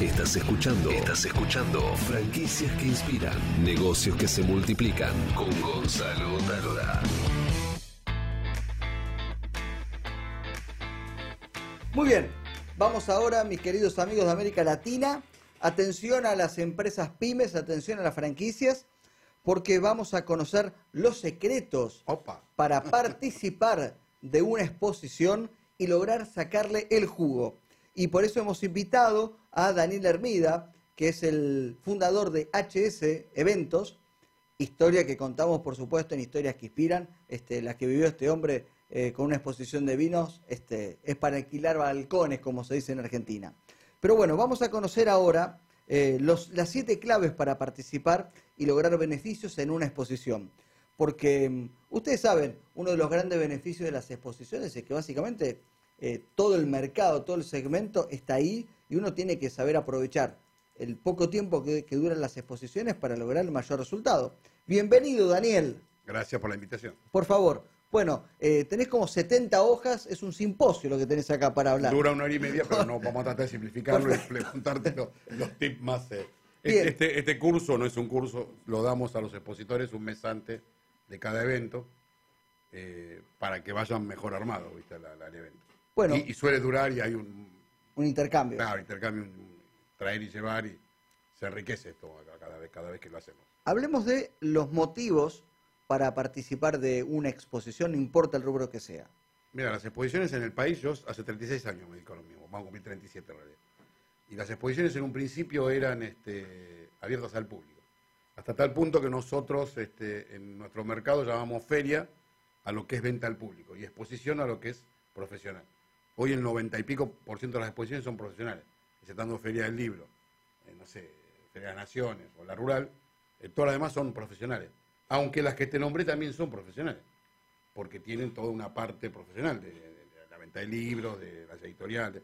Estás escuchando. Estás escuchando. Franquicias que inspiran. Negocios que se multiplican. Con Gonzalo Talora. Muy bien, vamos ahora, mis queridos amigos de América Latina. Atención a las empresas pymes, atención a las franquicias, porque vamos a conocer los secretos Opa. para participar de una exposición y lograr sacarle el jugo. Y por eso hemos invitado a Daniel Hermida, que es el fundador de HS Eventos, historia que contamos, por supuesto, en historias que inspiran, este, la que vivió este hombre eh, con una exposición de vinos, este, es para alquilar balcones, como se dice en Argentina. Pero bueno, vamos a conocer ahora eh, las siete claves para participar y lograr beneficios en una exposición. Porque mm, ustedes saben, uno de los grandes beneficios de las exposiciones es que básicamente eh, todo el mercado, todo el segmento está ahí y uno tiene que saber aprovechar el poco tiempo que, que duran las exposiciones para lograr el mayor resultado. Bienvenido, Daniel. Gracias por la invitación. Por favor. Bueno, eh, tenés como 70 hojas, es un simposio lo que tenés acá para hablar. Dura una hora y media, pero no vamos a tratar de simplificarlo y preguntarte los, los tips más. eh. Este, este, este curso no es un curso, lo damos a los expositores un mes antes de cada evento eh, para que vayan mejor armados, ¿viste? la- la- al evento. Bueno. Y, y suele durar y hay un Un intercambio. claro, intercambio, un traer y llevar y se enriquece esto cada vez, cada vez que lo hacemos. Hablemos de los motivos para participar de una exposición, no importa el rubro que sea. Mira, las exposiciones en el país, yo hace 36 años me dedico a lo mismo, vamos a cumplir 37 en realidad. Y las exposiciones en un principio eran este, abiertas al público. Hasta tal punto que nosotros este, en nuestro mercado llamamos feria a lo que es venta al público y exposición a lo que es profesional. Hoy el 90 y pico por ciento de las exposiciones son profesionales, exceptando Feria del Libro, eh, no sé, Feria de Naciones o la Rural, eh, todas las demás son profesionales. Aunque las que te nombré también son profesionales porque tienen toda una parte profesional de, la venta de libros, de las editoriales.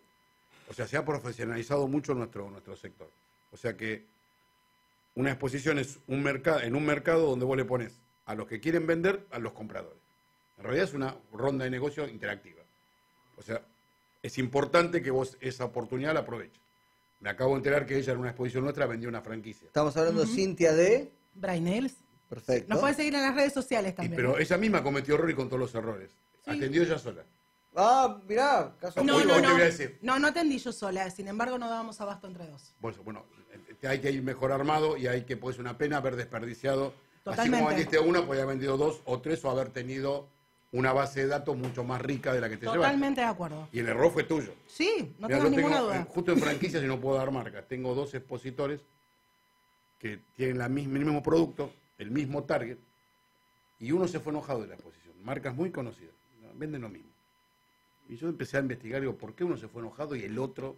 O sea, se ha profesionalizado mucho nuestro, nuestro sector. O sea que una exposición es un mercado, en un mercado donde vos le pones a los que quieren vender, a los compradores. En realidad es una ronda de negocio interactiva. O sea, es importante que vos esa oportunidad la aproveches. Me acabo de enterar que ella en una exposición nuestra vendió una franquicia. Estamos hablando, Cintia, de... Brainels. Perfecto. Nos pueden seguir en las redes sociales Y- también. pero ella misma cometió error y con todos los errores. Sí. Atendió ella sola. Ah, mirá, caso No, Hoy- no, hoy no. voy a decir. No, no atendí yo sola. Sin embargo, no dábamos abasto entre dos. Bueno, eh, hay que ir mejor armado y hay que, pues, una pena haber desperdiciado. Así Totalmente. como vendiste una, podía haber vendido dos o tres o haber tenido una base de datos mucho más rica de la que te llevaste. Totalmente de acuerdo. Y el error fue tuyo. Sí, no Mirá, tengas yo ninguna tengo, duda. eh, Justo en franquicias, y no puedo dar marcas, tengo dos expositores que tienen la misma, el mismo producto, el mismo target, y uno se fue enojado de la exposición. Marcas muy conocidas, ¿no? venden lo mismo. Y yo empecé a investigar, digo, ¿por qué uno se fue enojado y el otro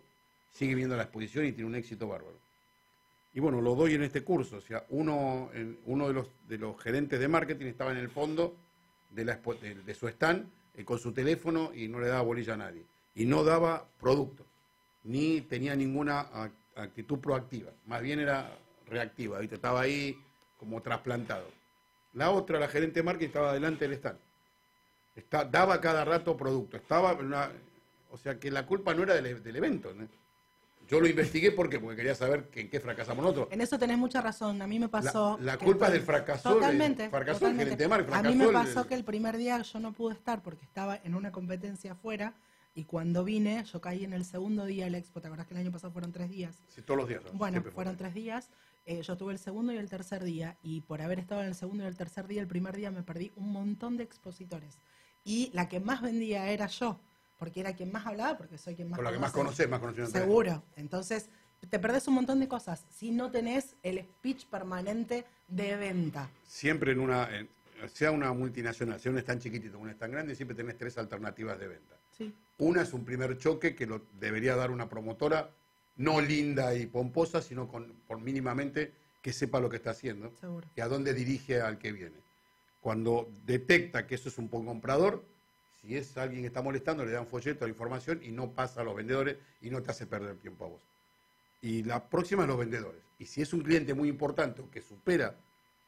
sigue viendo la exposición y tiene un éxito bárbaro? Y bueno, lo doy en este curso. O sea, uno, uno de, los, de los gerentes de marketing estaba en el fondo de, la de, su stand eh, con su teléfono y no le daba bolilla a nadie. Y no daba producto, ni tenía ninguna ac- actitud proactiva. Más bien era reactiva, ¿viste? estaba ahí como trasplantado. La otra, la gerente de marketing, estaba delante del stand. Está, daba cada rato producto. Estaba en una- o sea que la culpa no era del, del evento. ¿no? Yo lo investigué porque, porque quería saber que- en qué fracasamos nosotros. En eso tenés mucha razón. A mí me pasó. La- culpa es del fracaso Totalmente. fracasó el totalmente. gerente de A mí me fracasó el- pasó que el primer día yo no pude estar porque estaba en una competencia afuera. Y cuando vine, yo caí en el segundo día del expo. ¿Te acordás que el año pasado fueron tres días? Sí, todos los días. ¿no? Bueno, Siempre fueron tres días. Eh, yo tuve el segundo y el tercer día. Y por haber estado en el segundo y el tercer día, el primer día me perdí un montón de expositores. Y la que más vendía era yo. Porque era quien más hablaba, porque soy quien más Con la que más conoce. conocés, más conocida en Seguro. Entonces, te perdés un montón de cosas si no tenés el speech permanente de venta. Siempre en una, en- sea una multinacional, sea un stand chiquitito, un stand grande, siempre tenés tres alternativas de venta. Sí. Una es un primer choque que lo debería dar una promotora, no linda y pomposa, sino con, por mínimamente que sepa lo que está haciendo Seguro. y a dónde dirige al que viene. Cuando detecta que eso es un buen comprador, si es alguien que está molestando, le dan folleto a la información y no pasa a los vendedores y no te hace perder tiempo a vos. Y la próxima es los vendedores. Y si es un cliente muy importante o que supera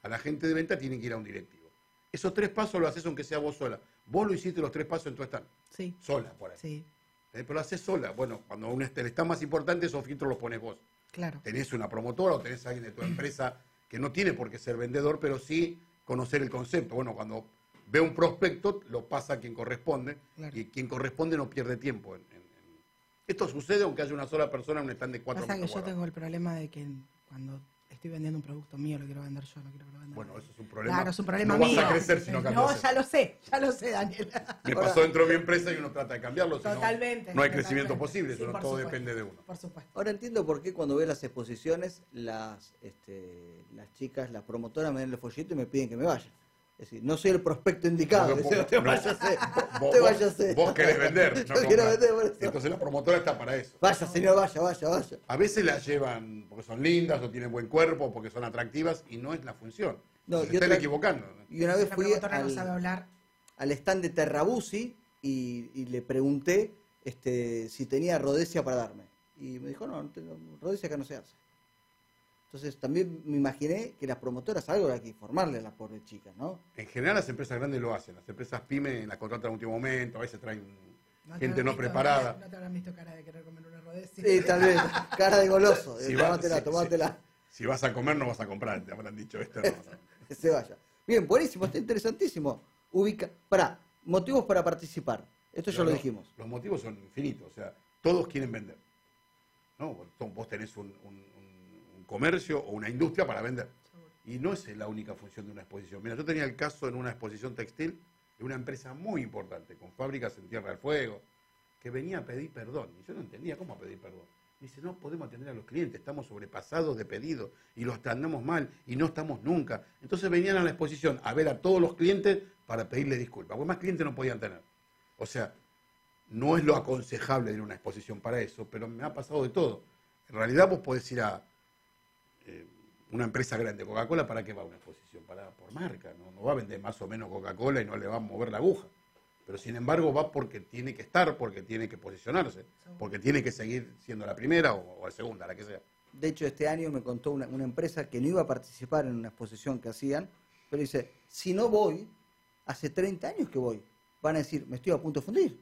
a la gente de venta, tienen que ir a un directivo. Esos tres pasos lo haces aunque sea vos sola. Vos lo hiciste los tres pasos en tu stand, Sí. sola por ahí. Sí. Eh, Pero lo haces sola. Bueno, cuando un está más importante, esos filtros los pones vos. Claro. Tenés una promotora o tenés alguien de tu empresa que no tiene por qué ser vendedor, pero sí conocer el concepto. Bueno, cuando ve un prospecto, lo pasa a quien corresponde Claro. y quien corresponde no pierde tiempo. en- en- en- Esto sucede aunque haya una sola persona en un stand de cuatro Pasa que yo cuadrados. tengo el problema de que cuando estoy vendiendo un producto mío lo quiero vender yo, no quiero que lo venda Bueno, eso es un problema. Claro, es un problema no mío. vas a crecer si no cambias No, ya lo sé, ya lo sé, Daniel. Me pasó dentro de mi empresa y uno trata de cambiarlo. si no, Totalmente. No hay crecimiento totalmente. posible, Sí, eso no todo supuesto, depende de uno. Por supuesto. Ahora entiendo por qué cuando veo las exposiciones, las, este, las chicas, las promotoras me dan el folleto y me piden que me vaya. Es decir, no soy el prospecto indicado. Vos- te no, váyase, vos- te vos- váyase. Vos querés vender. Yo no quiero comprar. vender, por eso. Entonces la promotora está para eso. Vaya, señor, vaya, vaya, vaya. A veces las llevan porque son lindas o tienen buen cuerpo, porque son atractivas y no es la función. No, Se están otra- equivocando. Y una vez la fui no al, sabe hablar. al stand de Terrabusi y, y le pregunté este, si tenía rodesia para darme. Y me dijo, no, no tengo, rodesia que no se hace. Entonces también me imaginé que las promotoras algo hay que informarle a las pobres chicas, ¿no? En general las empresas grandes lo hacen. Las empresas pyme las contratan en último momento, a veces traen No gente no visto preparada. no te habrán visto cara de querer comer una rodesia. Sí, tal vez, cara de goloso. Si Eh, va- tomátela, si-. Si vas a comer no vas a comprar, te habrán dicho esto. no, se vaya. Bien, buenísimo, está interesantísimo. Ubica, para, motivos para participar. Esto ya Pero lo no, dijimos. Los motivos son infinitos, o sea, todos quieren vender. ¿no? Vos- Vos tenés un, un- un- comercio o una industria para vender. Y no es la única función de una exposición. Mira, yo tenía el caso en una exposición textil de una empresa muy importante, con fábricas en Tierra del Fuego, que venía a pedir perdón. Y yo no entendía cómo pedir perdón. Dice, no podemos atender a los clientes, estamos sobrepasados de pedidos y los tratamos mal y no estamos nunca. Entonces venían a la exposición a ver a todos los clientes para pedirle disculpas, porque más clientes no podían tener. O sea, no es lo aconsejable de ir a una exposición para eso, pero me ha pasado de todo. En realidad vos podés ir a eh, una empresa grande, Coca-Cola, ¿para qué va a una exposición? Para, por marca, ¿no? no va a vender más o menos Coca-Cola y no le va a mover la aguja. Pero sin embargo va porque tiene que estar, porque tiene que posicionarse, porque tiene que seguir siendo la primera o, o la segunda, la que sea. De hecho, este año me contó una, una empresa que no iba a participar en una exposición que hacían, pero dice, si no voy, hace 30 años que voy, van a decir, me estoy a punto de fundir.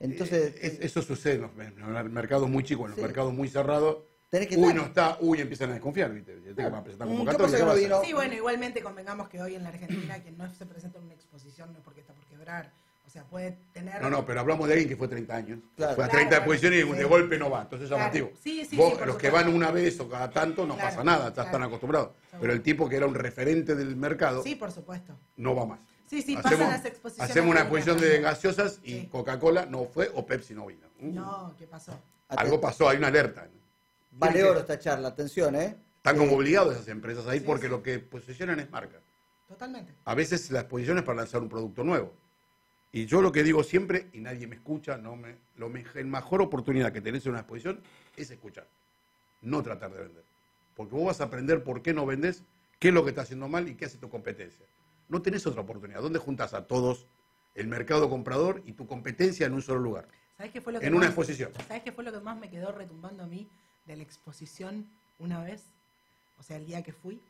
Entonces, Eh, es- eso sucede en los, en los mercados muy chicos, en los Sí. mercados muy cerrados. Tenés que Uy, no está, uy, empiezan a desconfiar, ¿viste? Este que va a presentar ¿qué convocatoria, pasa ¿qué que no vino? Sí, bueno, igualmente convengamos que hoy en la Argentina quien no se presenta en una exposición no es porque está por quebrar. O sea, puede tener... No, no, pero hablamos de alguien que fue 30 años. Claro. Fue a Claro, 30 bueno, exposiciones y sí. de golpe no va. Entonces es Claro. llamativo. Sí, sí, Vos, los que van una vez o cada tanto no Claro, pasa nada, ya claro. están acostumbrados. Seguro. Pero el tipo que era un referente del mercado Sí, por supuesto. no va más. Sí, sí, hacemos, pasan las exposiciones. hacemos una exposición de gaseosas y Sí. Coca-Cola no fue o Pepsi no vino. No, ¿qué pasó? Algo pasó, hay una alerta. Vale oro esta charla, atención, ¿eh? Están como obligados esas empresas ahí Sí, porque sí. lo que posicionan es marca. Totalmente. A veces la exposición es para lanzar un producto nuevo. Y yo lo que digo siempre, y nadie me escucha, no me, lo me- la mejor oportunidad que tenés en una exposición es escuchar, no tratar de vender. Porque vos vas a aprender por qué no vendes, qué es lo que está haciendo mal y qué hace tu competencia. No tenés otra oportunidad. ¿Dónde juntas a todos el mercado comprador y tu competencia en un solo lugar? ¿Sabes qué fue lo que En una exposición. ¿Sabes qué fue lo que más me quedó retumbando a mí de la exposición una vez? O sea, el día que fui.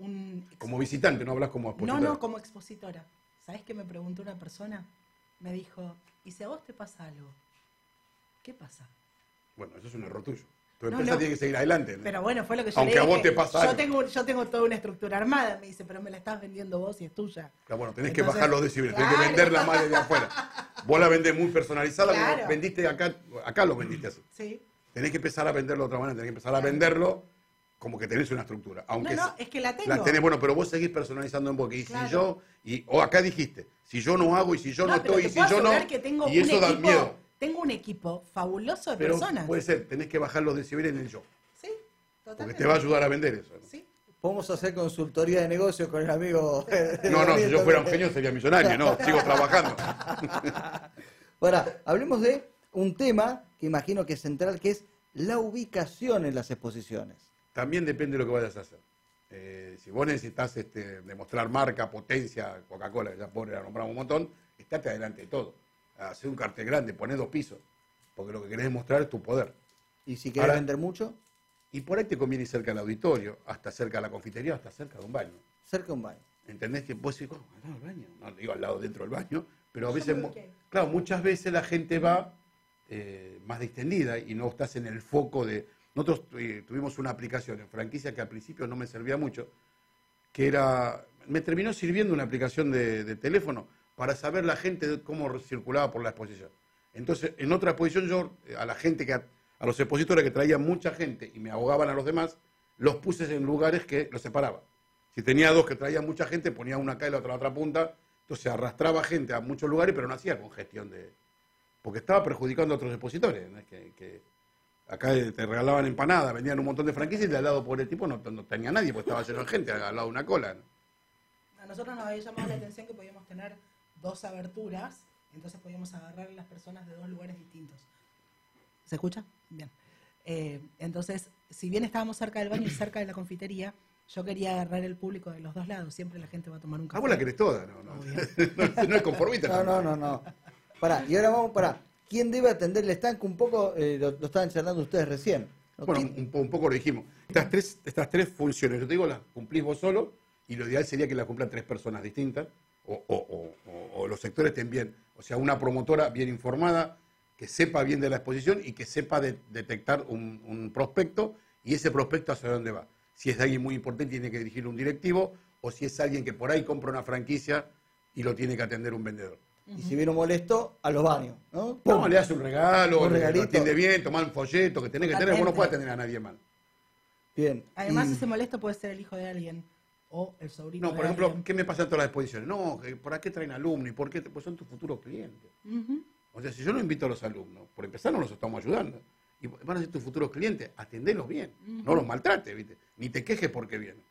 Un Como visitante, no hablas como No, expositor. no, como expositora. ¿Sabes qué me preguntó una persona? Me dijo, ¿y si a vos te pasa algo? ¿Qué pasa? Bueno, eso es un error tuyo. Tu No, empresa no. tiene que seguir adelante. ¿no? Pero bueno, fue lo que yo Aunque le a vos dije. te pasa yo algo. tengo, yo tengo toda una estructura armada. Me dice, pero me la estás vendiendo vos y es tuya. Claro, bueno, tenés que Entonces, bajar los decibeles, tenés que claro. venderla más desde afuera. Vos la vendés muy personalizada, Claro. vendiste acá, acá lo vendiste así. Sí. Tenés que empezar a venderlo de otra manera, tenés que empezar a venderlo como que tenés una estructura. Aunque No, no, es que la tengo. la tenés, bueno, pero vos seguís personalizando en boca. Y Claro. si yo, y, o acá dijiste, si yo no hago y si yo no, No, estoy y si yo no, que tengo y un eso da equipo, miedo. Tengo un equipo fabuloso de Pero personas. puede ser, tenés que bajar los decibeles en el yo, Sí, porque totalmente. te va a ayudar a vender eso. ¿no? Sí. Podemos hacer consultoría de negocios con el amigo. No, no, si yo fuera un genio sería millonario, no, sigo trabajando. Ahora, hablemos de un tema imagino que es central, que es la ubicación en las exposiciones. También depende de lo que vayas a hacer. Eh, si vos necesitas este, demostrar marca, potencia, Coca-Cola, que ya pobre la nombramos un montón, estate adelante de todo. Hacer un cartel grande, poner dos pisos, porque lo que querés demostrar es tu poder. Y si querés Ahora- vender mucho, Y por ahí te conviene ir cerca del auditorio, hasta cerca de la confitería, hasta cerca de un baño. cerca de un baño. ¿Entendés que vos decís, oh, al lado del baño? No digo al lado dentro del baño, pero a veces, claro, muchas veces la gente va eh, más distendida y no estás en el foco de... Nosotros eh, tuvimos una aplicación en franquicia que al principio no me servía mucho, que era... Me terminó sirviendo una aplicación de, de teléfono para saber la gente cómo circulaba por la exposición. Entonces, en otra exposición yo, eh, a la gente que... A los expositores que traían mucha gente y me ahogaban a los demás, los puse en lugares que los separaba. Si tenía dos que traían mucha gente, ponía una acá y la otra a la otra punta, entonces arrastraba gente a muchos lugares, pero no hacía congestión de... Porque estaba perjudicando a otros expositores. ¿no? Es que, que acá te regalaban empanadas, vendían un montón de franquicias y de al lado por el tipo no, no tenía nadie, porque estaba lleno de gente al lado de una cola. ¿no? A nosotros nos había llamado la atención que podíamos tener dos aberturas, entonces podíamos agarrar a las personas de dos lugares distintos. ¿Se escucha? Bien. Eh, entonces, si bien estábamos cerca del baño y cerca de la confitería, yo quería agarrar el público de los dos lados. Siempre la gente va a tomar un Ah, café. vos la querés toda, no, no, no es conformista. No, no, no, no. Pará, y ahora vamos, pará. ¿Quién debe atender el estanque? Un poco eh, lo, lo estaban charlando ustedes recién. ¿no? Bueno, ¿Quién- un, po- un poco lo dijimos. Estas tres, estas tres funciones, yo te digo, las cumplís vos solo y lo ideal sería que las cumplan tres personas distintas o, o- o- o- o los sectores estén bien. O sea, una promotora bien informada, que sepa bien de la exposición y que sepa de- detectar un, un prospecto y ese prospecto hacia dónde va. Si es de alguien muy importante, tiene que dirigir un directivo o si es alguien que por ahí compra una franquicia y lo tiene que atender un vendedor. Y si viene un molesto, a los baños, ¿no? No, ¡Pum! le hace un regalo, Un regalito. atiende bien, tomar un folleto que tenés que tener, vos no puedes atender a nadie mal. Bien. Además, Y- ese molesto puede ser el hijo de alguien o el sobrino No, de por ejemplo, alguien. ¿qué me pasa en todas las exposiciones? No, ¿por qué traen alumnos? ¿Y por qué? Pues son tus futuros clientes. O sea, si yo no invito a los alumnos, por empezar no los estamos ayudando. Y van a ser tus futuros clientes, atendelos bien. No los maltrates, ¿viste? Ni te quejes porque vienen.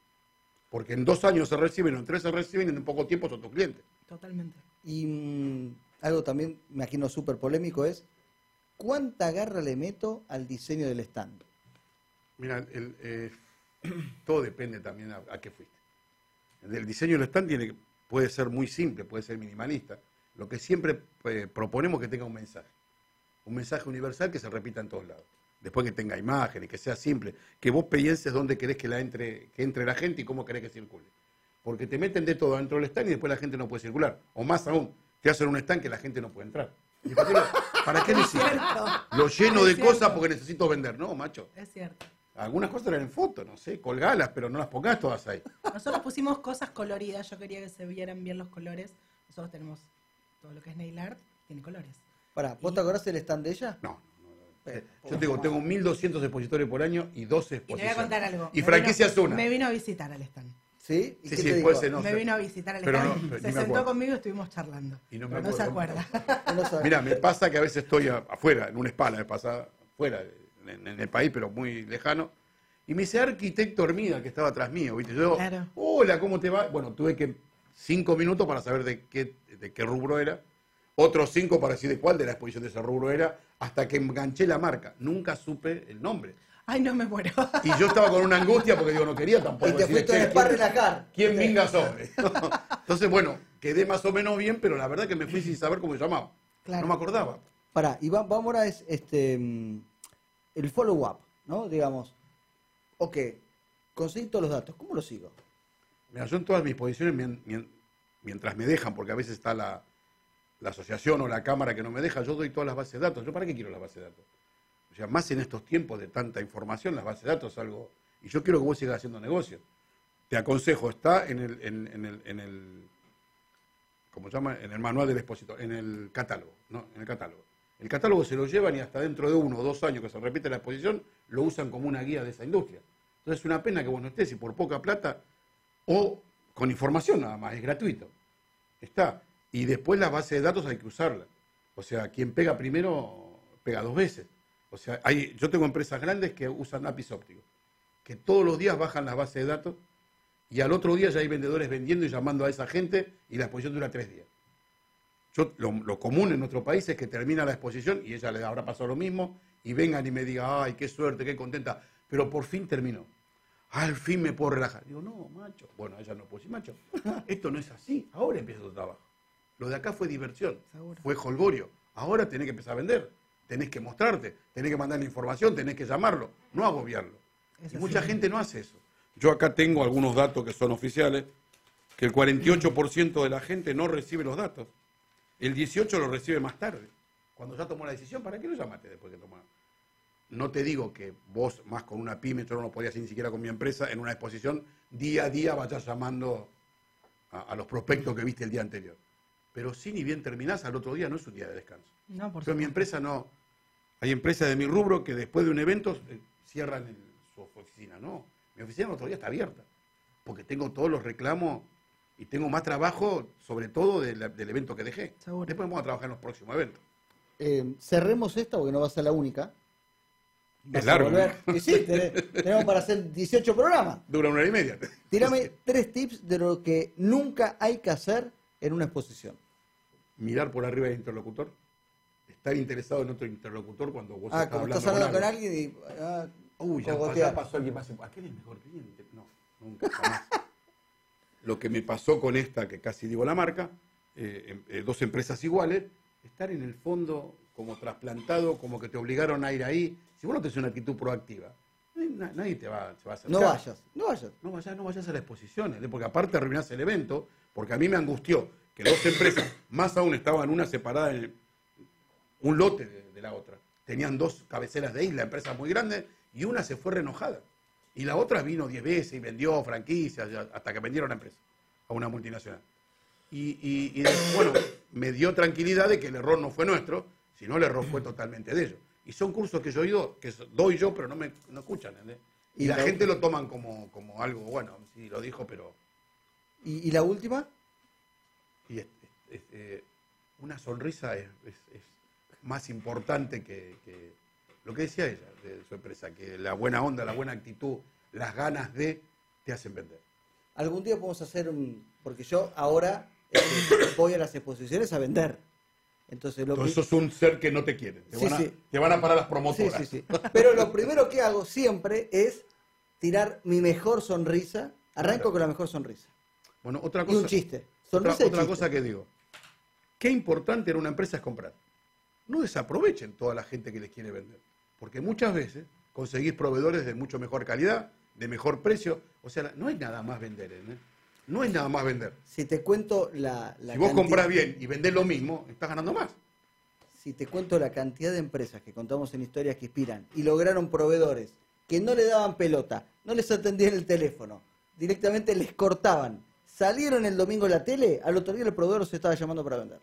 Porque en dos años se reciben o en tres se reciben y en poco tiempo son tus clientes. Totalmente. Y mm, algo también, me imagino, súper polémico es, ¿cuánta garra le meto al diseño del stand? Mira, el, eh, todo depende también a, qué fuiste. El diseño del stand tiene, puede ser muy simple, puede ser minimalista. Lo que siempre eh, proponemos que tenga un mensaje. Un mensaje universal que se repita en todos lados. Después que tenga imágenes, que sea simple, que vos pienses dónde querés que, la entre, que entre la gente y cómo querés que circule. Porque te meten de todo dentro del stand y después la gente no puede circular. O más aún, te hacen un stand que la gente no puede entrar. ¿Y ¿Para qué lo, para qué lo lleno Es de cierto. cosas porque necesito vender. No, macho. Es cierto. Algunas cosas eran en foto, no sé, colgalas, pero no las pongas todas ahí. Nosotros pusimos cosas coloridas, yo quería que se vieran bien los colores. Nosotros tenemos todo lo que es nail art, tiene colores. Pará, ¿vos te acordás del stand de ella? No, no, no. Eh, Yo tengo, tengo 1.200 expositores por año y 12 Y te voy exposiciones. a contar algo. Y Me franquicias vino- una. Me vino a visitar al stand. ¿Sí? ¿Y Sí, qué sí, ser, no me sé. vino a visitar al no, se me sentó acuerdo. conmigo y estuvimos charlando. Y no me no se acuerdo. acuerda. Mira, me pasa que a veces estoy afuera, en un spa la vez pasada, fuera, en, en el país, pero muy lejano. Y me dice arquitecto Hermida, que estaba atrás mío, ¿viste? Yo, Claro. hola, ¿cómo te va? Bueno, tuve que cinco minutos para saber de qué, de qué rubro era. Otros cinco para decir de cuál de la exposición de ese rubro era, hasta que enganché la marca. Nunca supe el nombre. Ay, no me muero. Y yo estaba con una angustia porque digo, no quería tampoco. Y te decir, fuiste "Che, al spa a ¿quién- relajar. ¿Quién minga sobre? Entonces, bueno, quedé más o menos bien, pero la verdad que me fui sin saber cómo se llamaba. Claro. No me acordaba. Pará, y va- vamos ahora es este mm, el follow-up, ¿no? Digamos, ok, conseguí todos los datos, ¿cómo lo sigo? Mira, yo en todas mis posiciones, mien- mien- mientras me dejan, porque a veces está la, la asociación o la cámara que no me deja, yo doy todas las bases de datos. ¿Yo para qué quiero las bases de datos? O sea, más en estos tiempos de tanta información, las bases de datos es algo... Y yo quiero que vos sigas haciendo negocio. Te aconsejo, está en el, en, el, en el ¿cómo se llama? En el manual del expositor, en el catálogo, ¿no? En el catálogo. El catálogo se lo llevan y hasta dentro de uno o dos años que se repite la exposición, lo usan como una guía de esa industria. Entonces es una pena que vos no estés y por poca plata o con información nada más, es gratuito. Está. Y después la base de datos hay que usarla. O sea, quien pega primero, pega dos veces. O sea, hay, yo tengo empresas grandes que usan lápiz óptico, que todos los días bajan las bases de datos y al otro día ya hay vendedores vendiendo y llamando a esa gente y la exposición dura tres días. Yo, lo, lo común en nuestro país es que termina la exposición y ella le habrá pasado lo mismo y vengan y me digan, ay, qué suerte, qué contenta, pero por fin terminó. Al fin me puedo relajar. Digo, no, macho. Bueno, ella no puede decir, macho, esto no es así. Ahora empieza tu trabajo. Lo de acá fue diversión, Seguro. fue holgorio. Ahora tenés que empezar a vender, tenés que mostrarte, tenés que mandar la información, tenés que llamarlo, no agobiarlo. Y mucha gente no hace eso. Yo acá tengo algunos datos que son oficiales, que el 48% de la gente no recibe los datos. El 18% lo recibe más tarde. Cuando ya tomó la decisión, ¿para qué lo llamaste después que tomó? No te digo que vos, más con una pyme, yo no lo podía hacer ni siquiera con mi empresa, en una exposición, día a día vayas llamando a, a los prospectos que viste el día anterior. Pero si ni bien terminás, al otro día no es un día de descanso. No, por Pero mi empresa no. Hay empresas de mi rubro que después de un evento eh, cierran el- su oficina. No, mi oficina el otro día está abierta. Porque tengo todos los reclamos y tengo más trabajo, sobre todo de la- del evento que dejé. Seguro. Después vamos a trabajar en los próximos eventos. Eh, cerremos esta porque no va a ser la única. Vas Es largo. Y sí, tenés- tenemos para hacer 18 programas. Dura una hora y media. Tírame tres tips de lo que nunca hay que hacer en una exposición. Mirar por arriba del interlocutor. Estar interesado en otro interlocutor cuando vos Ah, estás hablando, estás hablando con alguien y. ah, Uy, ya, ya pasó alguien más. ¿Aquel es mejor cliente? No, nunca, jamás. Lo que me pasó con esta, que casi digo la marca, eh, em- eh, dos empresas iguales, estar en el fondo como trasplantado, como que te obligaron a ir ahí. Si vos no tenés una actitud proactiva, na- nadie te va, se va a acercar. No vayas, no vayas. No vayas, no vayas a la exposición, ¿eh? porque aparte arruinás el evento, porque a mí me angustió que dos empresas, más aún estaban una separada en el- un lote de, de la otra. Tenían dos cabeceras de isla, empresas muy grandes, y una se fue renojada. Y la otra vino 10 veces y vendió franquicias hasta que vendieron la empresa a una multinacional. Y, y- y, bueno, me dio tranquilidad de que el error no fue nuestro, sino el error fue totalmente de ellos. Y son cursos que yo he ido, que doy yo, pero no me no escuchan. ¿entendés? Y, Y la la- gente lo toman como, como algo, bueno, sí, lo dijo, pero ¿Y, y la última? Y es- eh, una sonrisa es, más importante que, que lo que decía ella de su empresa, que la buena onda, la buena actitud, las ganas de, te hacen vender. Algún día podemos hacer un. Porque yo ahora eh, voy a las exposiciones a vender. Entonces lo Entonces que- sos un ser que no te quieren, te, Sí, van, a, sí. te van a parar las promotoras. sí. Pero lo primero que hago siempre es tirar mi mejor sonrisa. Arranco Claro. con la mejor sonrisa. Bueno, otra Y cosa, un chiste. Otra, cosa que digo, qué importante en una empresa es comprar. No desaprovechen toda la gente que les quiere vender, porque muchas veces conseguís proveedores de mucho mejor calidad, de mejor precio, o sea, no es nada más vender, ¿eh? no es nada más vender. Si te cuento la, la si vos comprás bien y vendés lo mismo, estás ganando más. si te cuento la cantidad de empresas que contamos en historias que inspiran y lograron proveedores que no le daban pelota, no les atendían el teléfono, directamente les cortaban, salieron el domingo en la tele, al otro día el proveedor se estaba llamando para vender.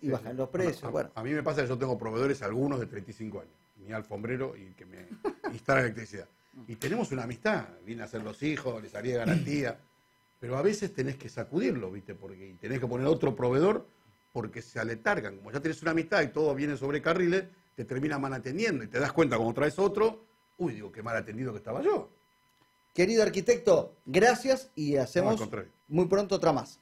Y bajan los precios, a, bueno. a mí me pasa que yo tengo proveedores, algunos de 35 años, mi alfombrero y que me instala electricidad. Y tenemos una amistad, viene a ser los hijos, les haría garantía, pero a veces tenés que sacudirlo, ¿viste? Porque y tenés que poner otro proveedor porque se aletargan. Como ya tenés una amistad y todo viene sobre carriles, te termina mal atendiendo y te das cuenta cuando traes otro, uy, digo, qué mal atendido que estaba yo. Querido arquitecto, gracias y hacemos muy pronto otra más.